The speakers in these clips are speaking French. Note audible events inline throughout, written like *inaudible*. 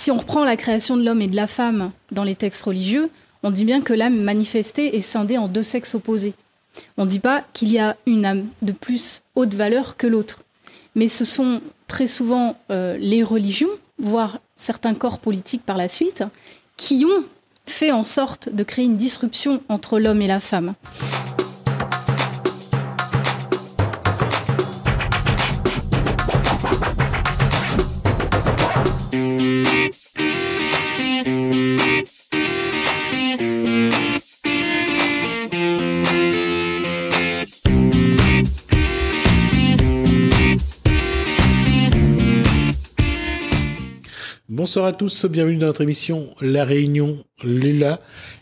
si on reprend la création de l'homme et de la femme dans les textes religieux, on dit bien que l'âme manifestée est scindée en deux sexes opposés. On ne dit pas qu'il y a une âme de plus haute valeur que l'autre. Mais ce sont très souvent euh, les religions, voire certains corps politiques par la suite, qui ont fait en sorte de créer une disruption entre l'homme et la femme. Bonsoir à tous, bienvenue dans notre émission La Réunion Léla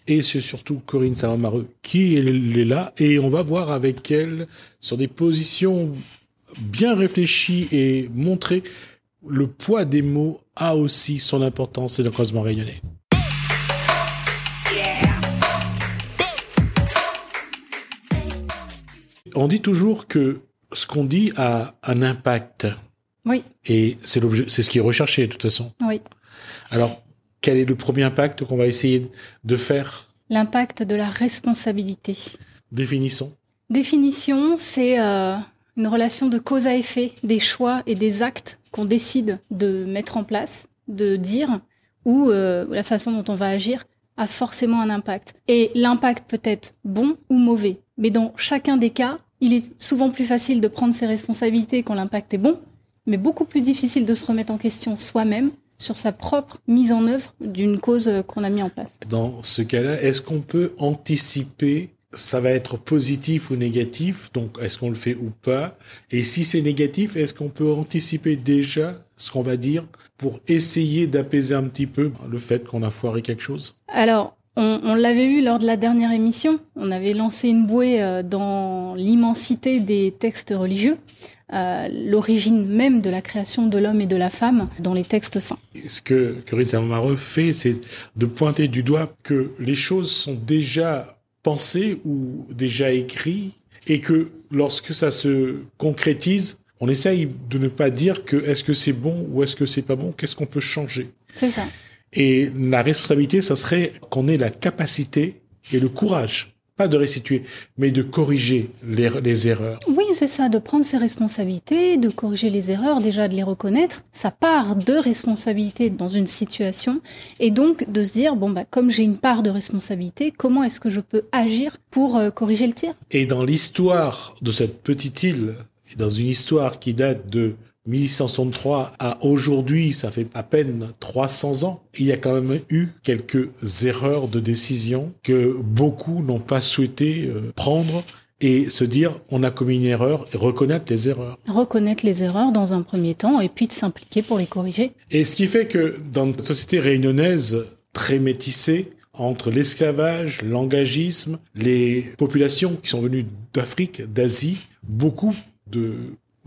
et c'est surtout Corinne Salamareux qui est Léla et on va voir avec elle sur des positions bien réfléchies et montrer le poids des mots a aussi son importance et le croisement réunionnais. On dit toujours que ce qu'on dit a un impact. Oui. Et c'est l'objet, c'est ce qui est recherché de toute façon. Oui. Alors, quel est le premier impact qu'on va essayer de faire? L'impact de la responsabilité. Définissons. Définition, c'est euh, une relation de cause à effet des choix et des actes qu'on décide de mettre en place, de dire, ou euh, la façon dont on va agir a forcément un impact. Et l'impact peut être bon ou mauvais. Mais dans chacun des cas, il est souvent plus facile de prendre ses responsabilités quand l'impact est bon, mais beaucoup plus difficile de se remettre en question soi-même sur sa propre mise en œuvre d'une cause qu'on a mis en place. Dans ce cas-là, est-ce qu'on peut anticiper ça va être positif ou négatif, donc est-ce qu'on le fait ou pas? Et si c'est négatif, est-ce qu'on peut anticiper déjà ce qu'on va dire pour essayer d'apaiser un petit peu le fait qu'on a foiré quelque chose? Alors, on, on l'avait vu lors de la dernière émission, on avait lancé une bouée euh, dans l'immensité des textes religieux, euh, l'origine même de la création de l'homme et de la femme dans les textes saints. Ce que Corinne Salmareux fait, c'est de pointer du doigt que les choses sont déjà pensées ou déjà écrites et que lorsque ça se concrétise, on essaye de ne pas dire que est-ce que c'est bon ou est-ce que c'est pas bon, qu'est-ce qu'on peut changer. C'est ça. Et la responsabilité, ça serait qu'on ait la capacité et le courage, pas de restituer, mais de corriger les, les erreurs. Oui, c'est ça, de prendre ses responsabilités, de corriger les erreurs, déjà de les reconnaître, sa part de responsabilité dans une situation, et donc de se dire, bon, bah, comme j'ai une part de responsabilité, comment est-ce que je peux agir pour euh, corriger le tir? Et dans l'histoire de cette petite île, et dans une histoire qui date de 1163 à aujourd'hui, ça fait à peine 300 ans, il y a quand même eu quelques erreurs de décision que beaucoup n'ont pas souhaité euh, prendre et se dire on a commis une erreur et reconnaître les erreurs. Reconnaître les erreurs dans un premier temps et puis de s'impliquer pour les corriger. Et ce qui fait que dans notre société réunionnaise très métissée, entre l'esclavage, l'engagisme, les populations qui sont venues d'Afrique, d'Asie, beaucoup de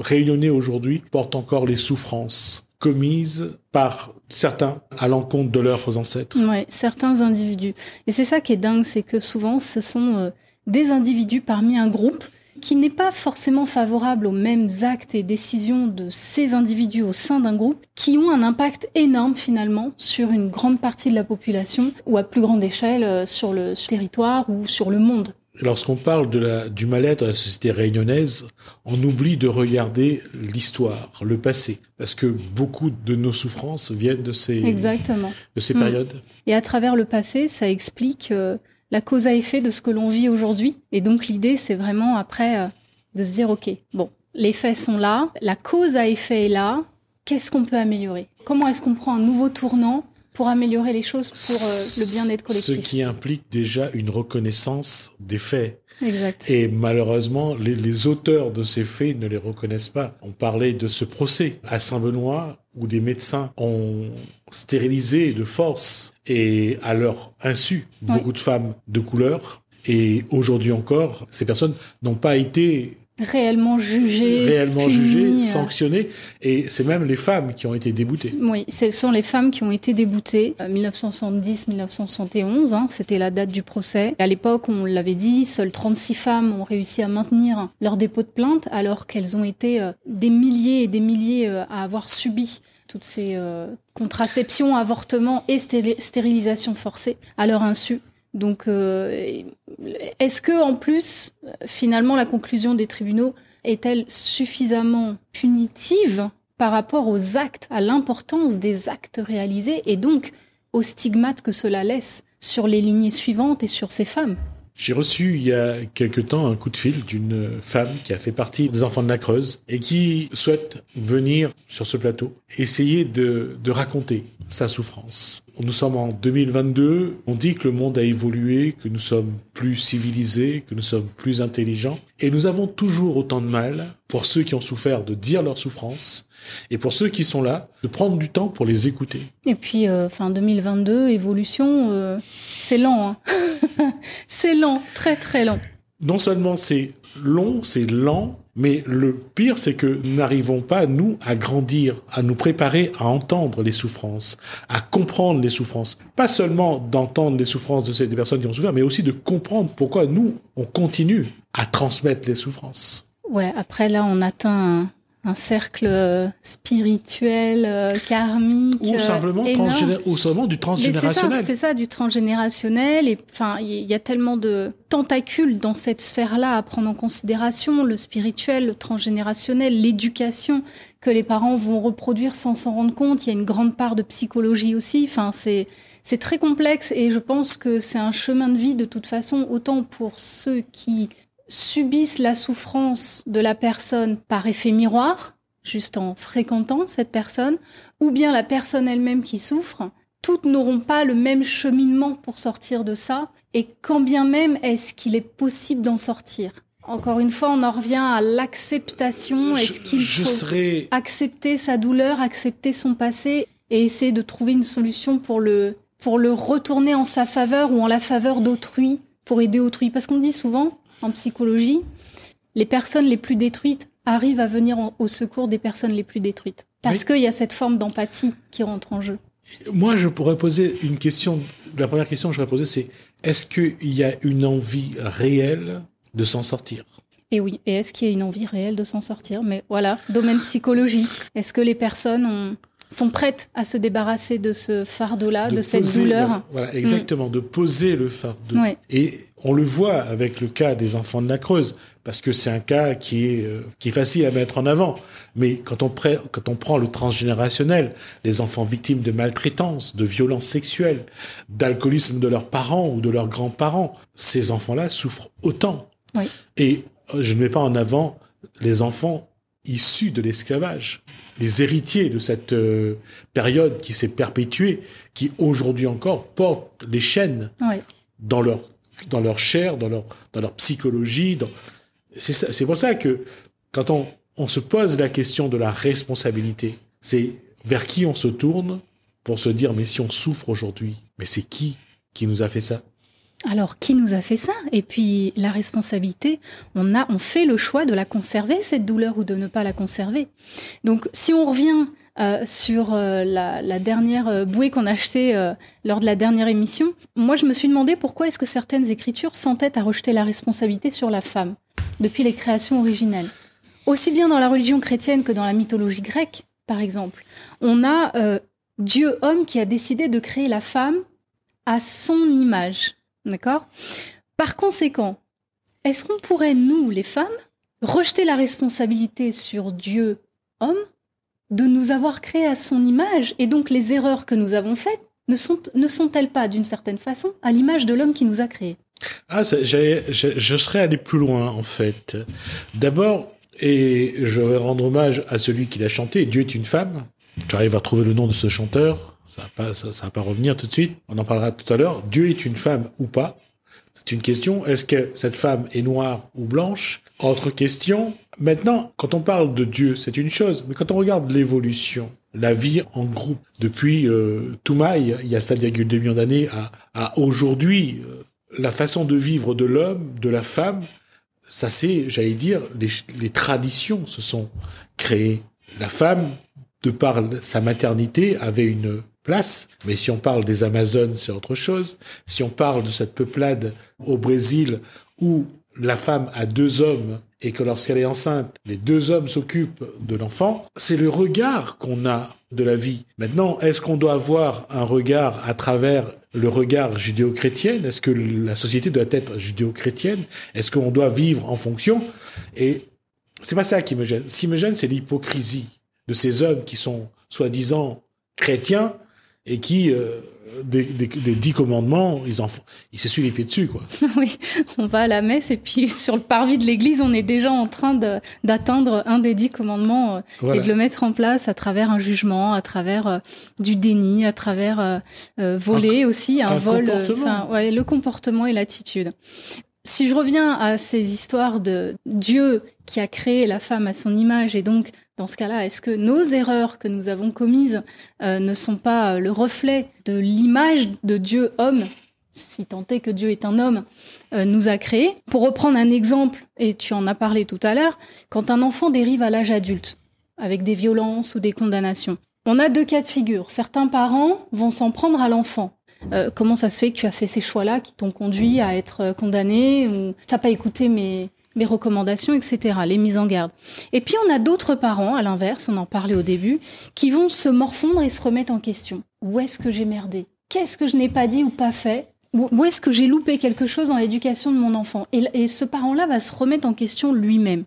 réunionnais aujourd'hui portent encore les souffrances commises par certains à l'encontre de leurs ancêtres. Ouais, certains individus. Et c'est ça qui est dingue, c'est que souvent ce sont euh, des individus parmi un groupe qui n'est pas forcément favorable aux mêmes actes et décisions de ces individus au sein d'un groupe, qui ont un impact énorme finalement sur une grande partie de la population ou à plus grande échelle euh, sur le territoire ou sur le monde. Lorsqu'on parle de la, du mal-être de la société réunionnaise, on oublie de regarder l'histoire, le passé, parce que beaucoup de nos souffrances viennent de ces, Exactement. de ces Mm. périodes. Et à travers le passé, ça explique euh, la cause à effet de ce que l'on vit aujourd'hui. Et donc l'idée, c'est vraiment après euh, de se dire, OK, bon, les faits sont là, la cause à effet est là, qu'est-ce qu'on peut améliorer? Comment est-ce qu'on prend un nouveau tournant pour améliorer les choses pour euh, le bien-être Ce collectif qui implique déjà une reconnaissance des faits. Exact. Et malheureusement, les, les auteurs de ces faits ne les reconnaissent pas. On parlait de ce procès à Saint-Benoît où des médecins ont stérilisé de force et à leur insu beaucoup de femmes de couleur. Et aujourd'hui encore, ces personnes n'ont pas été Réellement jugé, réellement puni, jugées, euh, sanctionnées. Et c'est même les femmes qui ont été déboutées. Oui, ce sont les femmes qui ont été déboutées. euh, 1970-1971, hein, c'était la date du procès. À l'époque, on l'avait dit, seules 36 femmes ont réussi à maintenir leur dépôt de plainte, alors qu'elles ont été euh, des milliers et des milliers euh, à avoir subi toutes ces euh, contraceptions, avortements et stérilisations forcées à leur insu. Donc, euh, est-ce que en plus, finalement, la conclusion des tribunaux est-elle suffisamment punitive par rapport aux actes, à l'importance des actes réalisés et donc aux stigmates que cela laisse sur les lignées suivantes et sur ces femmes? J'ai reçu il y a quelque temps un coup de fil d'une femme qui a fait partie des enfants de la Creuse et qui souhaite venir sur ce plateau essayer de, de raconter sa souffrance. Nous sommes en 2022, on dit que le monde a évolué, que nous sommes plus civilisés, que nous sommes plus intelligents, et nous avons toujours autant de mal, pour ceux qui ont souffert, de dire leur souffrance, et pour ceux qui sont là, de prendre du temps pour les écouter. Et puis, euh, fin 2022, évolution, euh, c'est lent. Hein *laughs* c'est lent, très très lent. Non seulement c'est long, c'est lent, mais le pire, c'est que nous n'arrivons pas, nous, à grandir, à nous préparer à entendre les souffrances, à comprendre les souffrances. Pas seulement d'entendre les souffrances de ces personnes qui ont souffert, mais aussi de comprendre pourquoi nous, on continue à transmettre les souffrances. Ouais, après là, on atteint un cercle euh, spirituel, euh, karmique. Ou simplement, ou seulement du transgénérationnel. C'est ça, du transgénérationnel. Et enfin, il y a tellement de tentacules dans cette sphère-là à prendre en considération, le spirituel, le transgénérationnel, l'éducation que les parents vont reproduire sans s'en rendre compte. Il y a une grande part de psychologie aussi. Enfin, c'est c'est très complexe et je pense que c'est un chemin de vie de toute façon, autant pour ceux qui subissent la souffrance de la personne par effet miroir, juste en fréquentant cette personne, ou bien la personne elle-même qui souffre, toutes n'auront pas le même cheminement pour sortir de ça, et quand bien même est-ce qu'il est possible d'en sortir? Encore une fois, on en revient à l'acceptation. Est-ce qu'il faut accepter sa douleur, accepter son passé et essayer de trouver une solution pour le, pour le retourner en sa faveur ou en la faveur d'autrui, pour aider autrui? Parce qu'on dit souvent, en psychologie, les personnes les plus détruites arrivent à venir au secours des personnes les plus détruites. Parce qu'il y a cette forme d'empathie qui rentre en jeu. Moi, je pourrais poser une question. La première question que je pourrais poser, c'est est-ce qu'il y a une envie réelle de s'en sortir? Et oui, et est-ce qu'il y a une envie réelle de s'en sortir? Mais voilà, domaine psychologique. Est-ce que les personnes ont, sont prêtes à se débarrasser de ce fardeau-là, de, cette douleur. Voilà, exactement, de poser le fardeau. Et on le voit avec le cas des enfants de la Creuse, parce que c'est un cas qui est euh, qui est facile à mettre en avant. Mais quand on, quand on prend le transgénérationnel, les enfants victimes de maltraitance, de violences sexuelles, d'alcoolisme de leurs parents ou de leurs grands-parents, ces enfants-là souffrent autant. Oui. Et euh, je ne mets pas en avant les enfants issus de l'esclavage, les héritiers de cette euh, période qui s'est perpétuée, qui aujourd'hui encore portent les chaînes dans leur dans leur chair, dans leur dans leur psychologie. Dans... C'est pour ça que quand on on se pose la question de la responsabilité, c'est vers qui on se tourne pour se dire mais si on souffre aujourd'hui, mais c'est qui qui nous a fait ça? Alors, qui nous a fait ça? Et puis, la responsabilité, on a, on fait le choix de la conserver, cette douleur, ou de ne pas la conserver. Donc, si on revient euh, sur euh, la, dernière euh, bouée qu'on a achetée lors de la dernière émission, moi, je me suis demandé pourquoi est-ce que certaines écritures s'entêtent à rejeter la responsabilité sur la femme, depuis les créations originelles. Aussi bien dans la religion chrétienne que dans la mythologie grecque, par exemple, on a Dieu homme qui a décidé de créer la femme à son image. D'accord? Par conséquent, est-ce qu'on pourrait, nous, les femmes, rejeter la responsabilité sur Dieu, homme, de nous avoir créés à son image et donc les erreurs que nous avons faites ne, sont, ne sont-elles pas, d'une certaine façon, à l'image de l'homme qui nous a créés? Ah, je, je serais allé plus loin, en fait. D'abord, et je vais rendre hommage à celui qui l'a chanté, Dieu est une femme. J'arrive à trouver le nom de ce chanteur. Ça va pas, ça, va pas revenir tout de suite. On en parlera tout à l'heure. Dieu est une femme ou pas? C'est une question. Est-ce que cette femme est noire ou blanche? Autre question. Maintenant, quand on parle de Dieu, c'est une chose. Mais quand on regarde l'évolution, la vie en groupe depuis euh, Toumaï, il y a 7,2 millions d'années, à, aujourd'hui, euh, la façon de vivre de l'homme, de la femme, ça c'est, j'allais dire, les traditions se sont créées. La femme, de par sa maternité, avait une place. Mais si on parle des Amazones, c'est autre chose. Si on parle de cette peuplade au Brésil où la femme a deux hommes et que lorsqu'elle est enceinte, les deux hommes s'occupent de l'enfant, c'est le regard qu'on a de la vie. Maintenant, est-ce qu'on doit avoir un regard à travers le regard judéo-chrétien? Est-ce que la société doit être judéo-chrétienne? Est-ce qu'on doit vivre en fonction? Et c'est pas ça qui me gêne. Ce qui me gêne, c'est l'hypocrisie de ces hommes qui sont soi-disant chrétiens et qui euh, des, des, des, dix commandements, ils en font, ils s'essuient les pieds dessus, quoi. *laughs* oui, on va à la messe et puis *laughs* sur le parvis de l'église, on est déjà en train d'atteindre un des dix commandements euh, voilà. et de le mettre en place à travers un jugement, à travers euh, du déni, à travers euh, euh voler un, aussi, un, un vol, enfin, ouais, le comportement et l'attitude. Si je reviens à ces histoires de Dieu qui a créé la femme à son image et donc dans ce cas-là, est-ce que nos erreurs que nous avons commises euh, ne sont pas le reflet de l'image de Dieu homme, si tant est que Dieu est un homme, euh, nous a créé Pour reprendre un exemple, et tu en as parlé tout à l'heure, quand un enfant dérive à l'âge adulte, avec des violences ou des condamnations, on a deux cas de figure. Certains parents vont s'en prendre à l'enfant. Euh, comment ça se fait que tu as fait ces choix-là qui t'ont conduit à être condamné ou tu n'as pas écouté mes, mes recommandations, etc., les mises en garde. Et puis on a d'autres parents, à l'inverse, on en parlait au début, qui vont se morfondre et se remettre en question. Où est-ce que j'ai merdé? Qu'est-ce que je n'ai pas dit ou pas fait? Où est-ce que j'ai loupé quelque chose dans l'éducation de mon enfant? Et, et, ce parent-là va se remettre en question lui-même.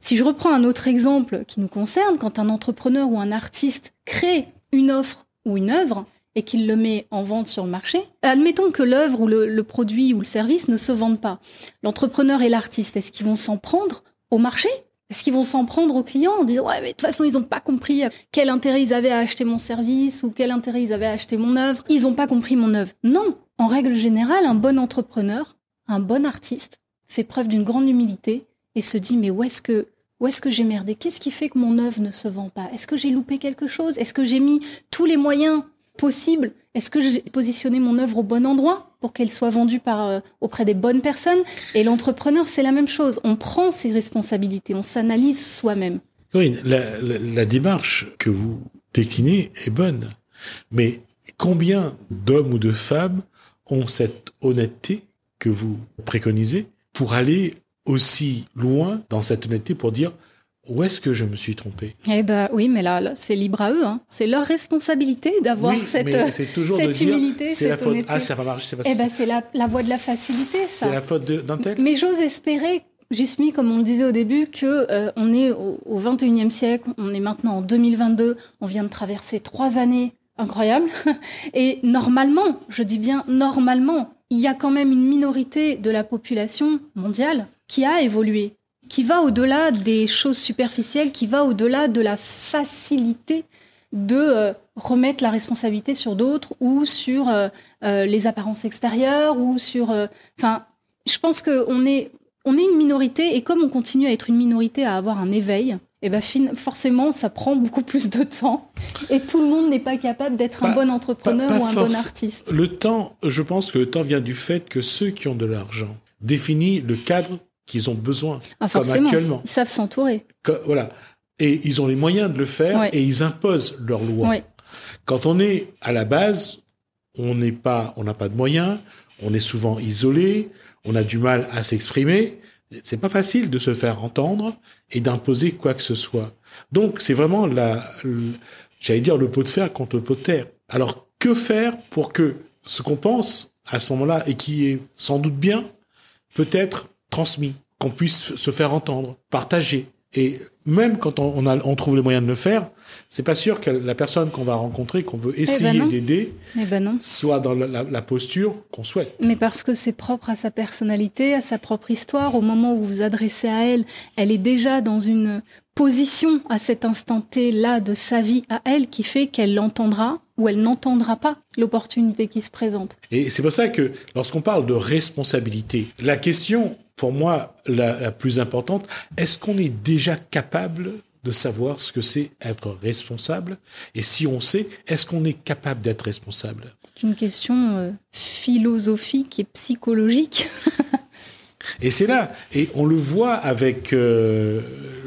Si je reprends un autre exemple qui nous concerne, quand un entrepreneur ou un artiste crée une offre ou une œuvre, et qu'il le met en vente sur le marché, admettons que l'œuvre ou le, produit ou le service ne se vendent pas. L'entrepreneur et l'artiste, est-ce qu'ils vont s'en prendre au marché? Est-ce qu'ils vont s'en prendre aux clients en disant ouais mais de toute façon ils n'ont pas compris quel intérêt ils avaient à acheter mon service ou quel intérêt ils avaient à acheter mon œuvre? Ils n'ont pas compris mon œuvre. Non, en règle générale, un bon entrepreneur, un bon artiste fait preuve d'une grande humilité et se dit mais où est-ce que où est-ce que j'ai merdé? Qu'est-ce qui fait que mon œuvre ne se vend pas? Est-ce que j'ai loupé quelque chose? Est-ce que j'ai mis tous les moyens possible Est-ce que j'ai positionné mon œuvre au bon endroit pour qu'elle soit vendue par, euh, auprès des bonnes personnes? Et l'entrepreneur, c'est la même chose. On prend ses responsabilités, on s'analyse soi-même. La, la, démarche que vous déclinez est bonne. Mais combien d'hommes ou de femmes ont cette honnêteté que vous préconisez pour aller aussi loin dans cette honnêteté pour dire où est-ce que je me suis trompé Eh ben oui, mais là, là c'est libre à eux. Hein. C'est leur responsabilité d'avoir oui, cette, toujours cette humilité, cette la faute. honnêteté. Ah, ça va marcher. C'est eh ben c'est la, la voie de la facilité, ça. C'est la faute d'un tel? Mais j'ose espérer, Gismi, comme on le disait au début, que euh, on est au, au 21e siècle, on est maintenant en 2022, on vient de traverser trois années incroyables, *laughs* et normalement, je dis bien normalement, il y a quand même une minorité de la population mondiale qui a évolué, qui va au-delà des choses superficielles, qui va au-delà de la facilité de euh, remettre la responsabilité sur d'autres ou sur euh, euh, les apparences extérieures ou sur. Enfin, je pense qu'on est on est une minorité et comme on continue à être une minorité à avoir un éveil, et eh ben forcément ça prend beaucoup plus de temps et tout le monde n'est pas capable d'être un bon entrepreneur pas, pas ou un force. bon artiste. Le temps, je pense que le temps vient du fait que ceux qui ont de l'argent définissent le cadre qu'ils ont besoin, ah, comme actuellement. Ils savent s'entourer. Voilà. Et ils ont les moyens de le faire Ouais. et ils imposent leurs lois. Ouais. Quand on est à la base, on n'est pas, on n'a pas de moyens, on est souvent isolé, on a du mal à s'exprimer. C'est pas facile de se faire entendre et d'imposer quoi que ce soit. Donc c'est vraiment la, j'allais dire le pot de fer contre le pot de terre. Alors que faire pour que ce qu'on pense à ce moment-là et qui est sans doute bien peut être transmis, qu'on puisse se faire entendre, partager. Et même quand on, a, on trouve les moyens de le faire, c'est pas sûr que la personne qu'on va rencontrer, qu'on veut essayer non. d'aider, Eh ben soit dans la, la- la posture qu'on souhaite. Mais parce que c'est propre à sa personnalité, à sa propre histoire. Au moment où vous vous adressez à elle, elle est déjà dans une position à cet instant T-là de sa vie à elle qui fait qu'elle l'entendra ou elle n'entendra pas l'opportunité qui se présente. Et c'est pour ça que lorsqu'on parle de responsabilité, la question, pour moi, la, la plus importante, est-ce qu'on est déjà capable de savoir ce que c'est être responsable? Et si on sait, est-ce qu'on est capable d'être responsable? C'est une question euh, philosophique et psychologique. *laughs* Et c'est là, et on le voit avec euh,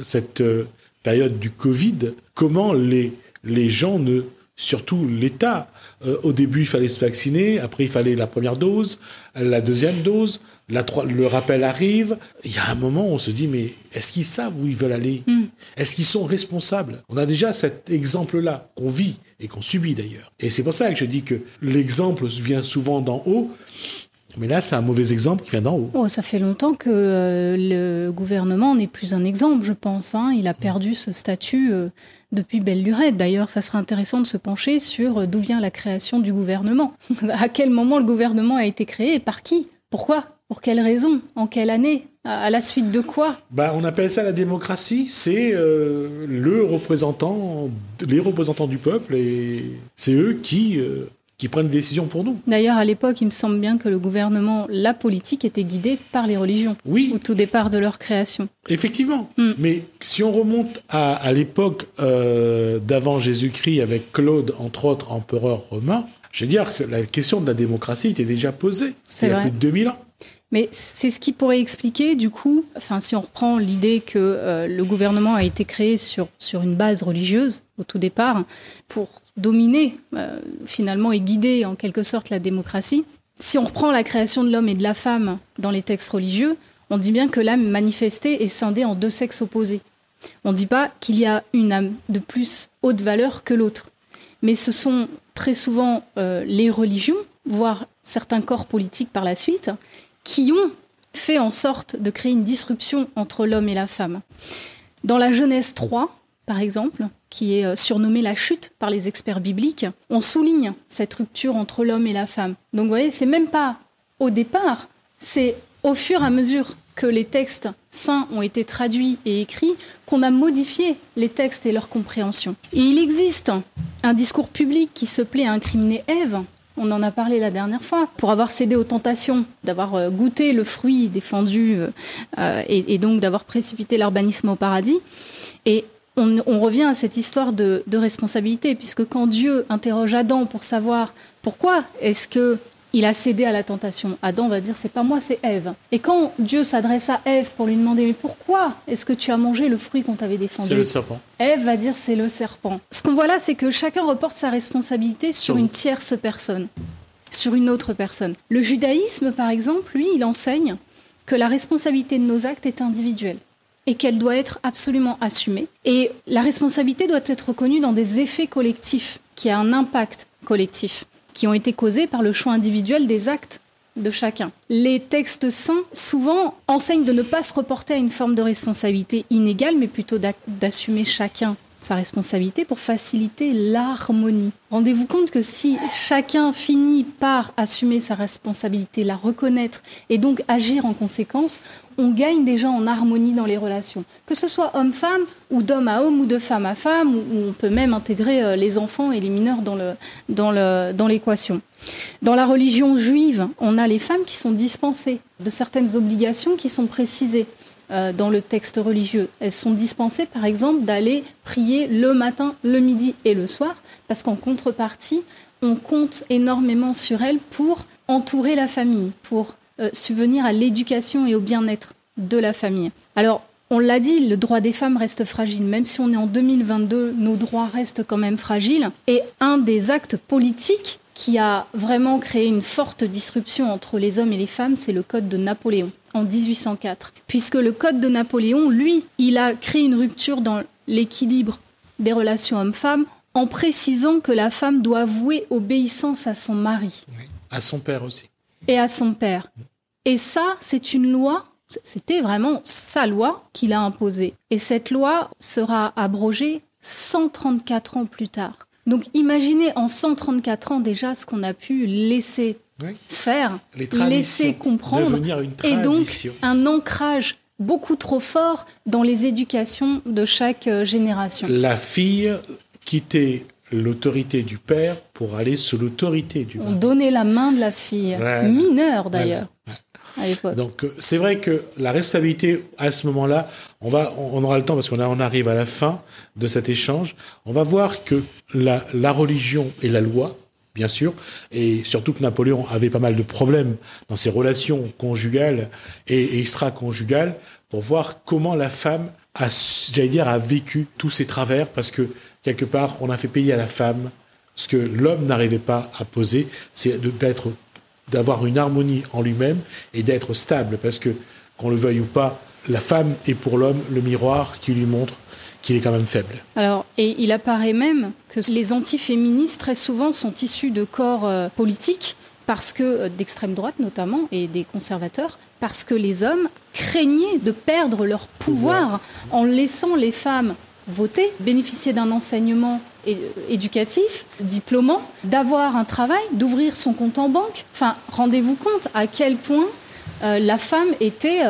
cette euh, période du Covid, comment les, les gens ne surtout l'État. Euh, au début, il fallait se vacciner, après il fallait la première dose, la deuxième dose, la le rappel arrive. Il y a un moment où on se dit, mais est-ce qu'ils savent où ils veulent aller? Mm. Est-ce qu'ils sont responsables? On a déjà cet exemple-là qu'on vit et qu'on subit d'ailleurs. Et c'est pour ça que je dis que l'exemple vient souvent d'en haut. Mais là, c'est un mauvais exemple qui vient d'en haut. Oh, ça fait longtemps que euh, le gouvernement n'est plus un exemple, je pense. Hein. Il a perdu ce statut euh, depuis belle lurette. D'ailleurs, ça serait intéressant de se pencher sur euh, d'où vient la création du gouvernement. *laughs* à quel moment le gouvernement a été créé par qui? Pourquoi? Pour quelles raisons En quelle année? À la suite de quoi? Bah, On appelle ça la démocratie. C'est le représentant, les représentants du peuple et c'est eux qui qui prennent des décisions pour nous. D'ailleurs, à l'époque, il me semble bien que le gouvernement, la politique était guidée par les religions. Oui. Au tout départ de leur création. Effectivement. Hmm. Mais si on remonte à, à l'époque euh, d'avant Jésus-Christ avec Claude, entre autres, empereur romain, je veux dire que la question de la démocratie était déjà posée. C'est il y a plus de 2000 ans. Mais c'est ce qui pourrait expliquer, du coup, enfin, si on reprend l'idée que euh, le gouvernement a été créé sur, sur une base religieuse au tout départ, pour dominer euh, finalement et guider en quelque sorte la démocratie. Si on reprend la création de l'homme et de la femme dans les textes religieux, on dit bien que l'âme manifestée est scindée en deux sexes opposés. On ne dit pas qu'il y a une âme de plus haute valeur que l'autre. Mais ce sont très souvent euh, les religions, voire certains corps politiques par la suite, qui ont fait en sorte de créer une disruption entre l'homme et la femme. Dans la Genèse 3, par exemple, qui est euh, surnommée la chute par les experts bibliques, on souligne cette rupture entre l'homme et la femme. Donc vous voyez, c'est même pas au départ, c'est au fur et à mesure que les textes saints ont été traduits et écrits qu'on a modifié les textes et leur compréhension. Et il existe un discours public qui se plaît à incriminer Ève on en a parlé la dernière fois, pour avoir cédé aux tentations, d'avoir euh, goûté le fruit défendu euh, euh, et, donc d'avoir précipité l'urbanisme au paradis. Et on, revient à cette histoire de, de, responsabilité, puisque quand Dieu interroge Adam pour savoir pourquoi est-ce que il a cédé à la tentation. Adam va dire c'est pas moi, c'est Ève. Et quand Dieu s'adresse à Ève pour lui demander mais pourquoi est-ce que tu as mangé le fruit qu'on t'avait défendu? C'est le serpent. Ève va dire c'est le serpent. Ce qu'on voit là, c'est que chacun reporte sa responsabilité sur, une tierce personne, sur une autre personne. Le judaïsme, par exemple, lui, il enseigne que la responsabilité de nos actes est individuelle et qu'elle doit être absolument assumée. Et la responsabilité doit être reconnue dans des effets collectifs, qui a un impact collectif qui ont été causés par le choix individuel des actes de chacun. Les textes saints, souvent, enseignent de ne pas se reporter à une forme de responsabilité inégale, mais plutôt d'assumer chacun sa responsabilité pour faciliter l'harmonie. Rendez-vous compte que si chacun finit par assumer sa responsabilité, la reconnaître et donc agir en conséquence, on gagne déjà en harmonie dans les relations. Que ce soit homme-femme ou d'homme à homme ou de femme à femme, ou on peut même intégrer euh, les enfants et les mineurs dans le dans le dans l'équation. Dans la religion juive, on a les femmes qui sont dispensées de certaines obligations qui sont précisées. Euh, dans le texte religieux. Elles sont dispensées, par exemple, d'aller prier le matin, le midi et le soir, parce qu'en contrepartie, on compte énormément sur elles pour entourer la famille, pour euh, subvenir à l'éducation et au bien-être de la famille. Alors, on l'a dit, le droit des femmes reste fragile. Même si on est en 2022, nos droits restent quand même fragiles. Et un des actes politiques qui a vraiment créé une forte disruption entre les hommes et les femmes, c'est le Code de Napoléon en 1804. Puisque le Code de Napoléon, lui, il a créé une rupture dans l'équilibre des relations hommes-femmes en précisant que la femme doit vouer obéissance à son mari. à son père aussi. Et à son père. Et ça, c'est une loi, c'était vraiment sa loi qu'il a imposée. Et cette loi sera abrogée 134 ans plus tard. Donc imaginez en 134 ans déjà ce qu'on a pu laisser faire, laisser comprendre, et donc un ancrage beaucoup trop fort dans les éducations de chaque euh, génération. La fille quittait l'autorité du père pour aller sous l'autorité du On donnait la main de la fille, mineure d'ailleurs. Donc euh, c'est vrai que la responsabilité à ce moment-là, on va, on aura le temps parce qu'on on arrive à la fin de cet échange. On va voir que la, la religion et la loi, bien sûr, et surtout que Napoléon avait pas mal de problèmes dans ses relations conjugales et extra-conjugales pour voir comment la femme a, j'allais dire, a vécu tous ces travers parce que quelque part, on a fait payer à la femme ce que l'homme n'arrivait pas à poser, c'est d'être, d'avoir une harmonie en lui-même et d'être stable, parce que qu'on le veuille ou pas, la femme est pour l'homme le miroir qui lui montre qu'il est quand même faible. Alors, et il apparaît même que les antiféministes très souvent sont issus de corps euh, politiques parce que euh, d'extrême droite notamment et des conservateurs parce que les hommes craignaient de perdre leur pouvoir en laissant les femmes voter, bénéficier d'un enseignement euh, éducatif, diplômant, d'avoir un travail, d'ouvrir son compte en banque. Enfin, rendez-vous compte à quel point la femme était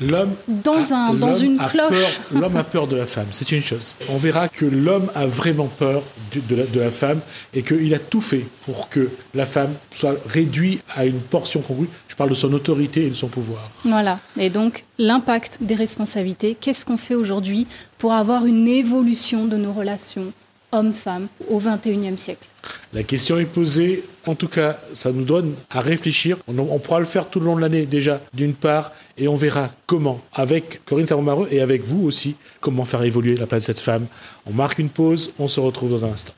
L'homme dans, un, dans une cloche. L'homme a peur de la femme, c'est une chose. On verra que l'homme a vraiment peur de, la, de la femme et qu'il a tout fait pour que la femme soit réduite à une portion congrue. Je parle de son autorité et de son pouvoir. Voilà. Et donc, l'impact des responsabilités. Qu'est-ce qu'on fait aujourd'hui pour avoir une évolution de nos relations hommes-femmes au XXIe siècle La question est posée. En tout cas, ça nous donne à réfléchir. On, pourra le faire tout le long de l'année déjà, d'une part, et on verra comment, avec Corinne Savon-Mareux et avec vous aussi, comment faire évoluer la place de cette femme. On marque une pause, on se retrouve dans un instant.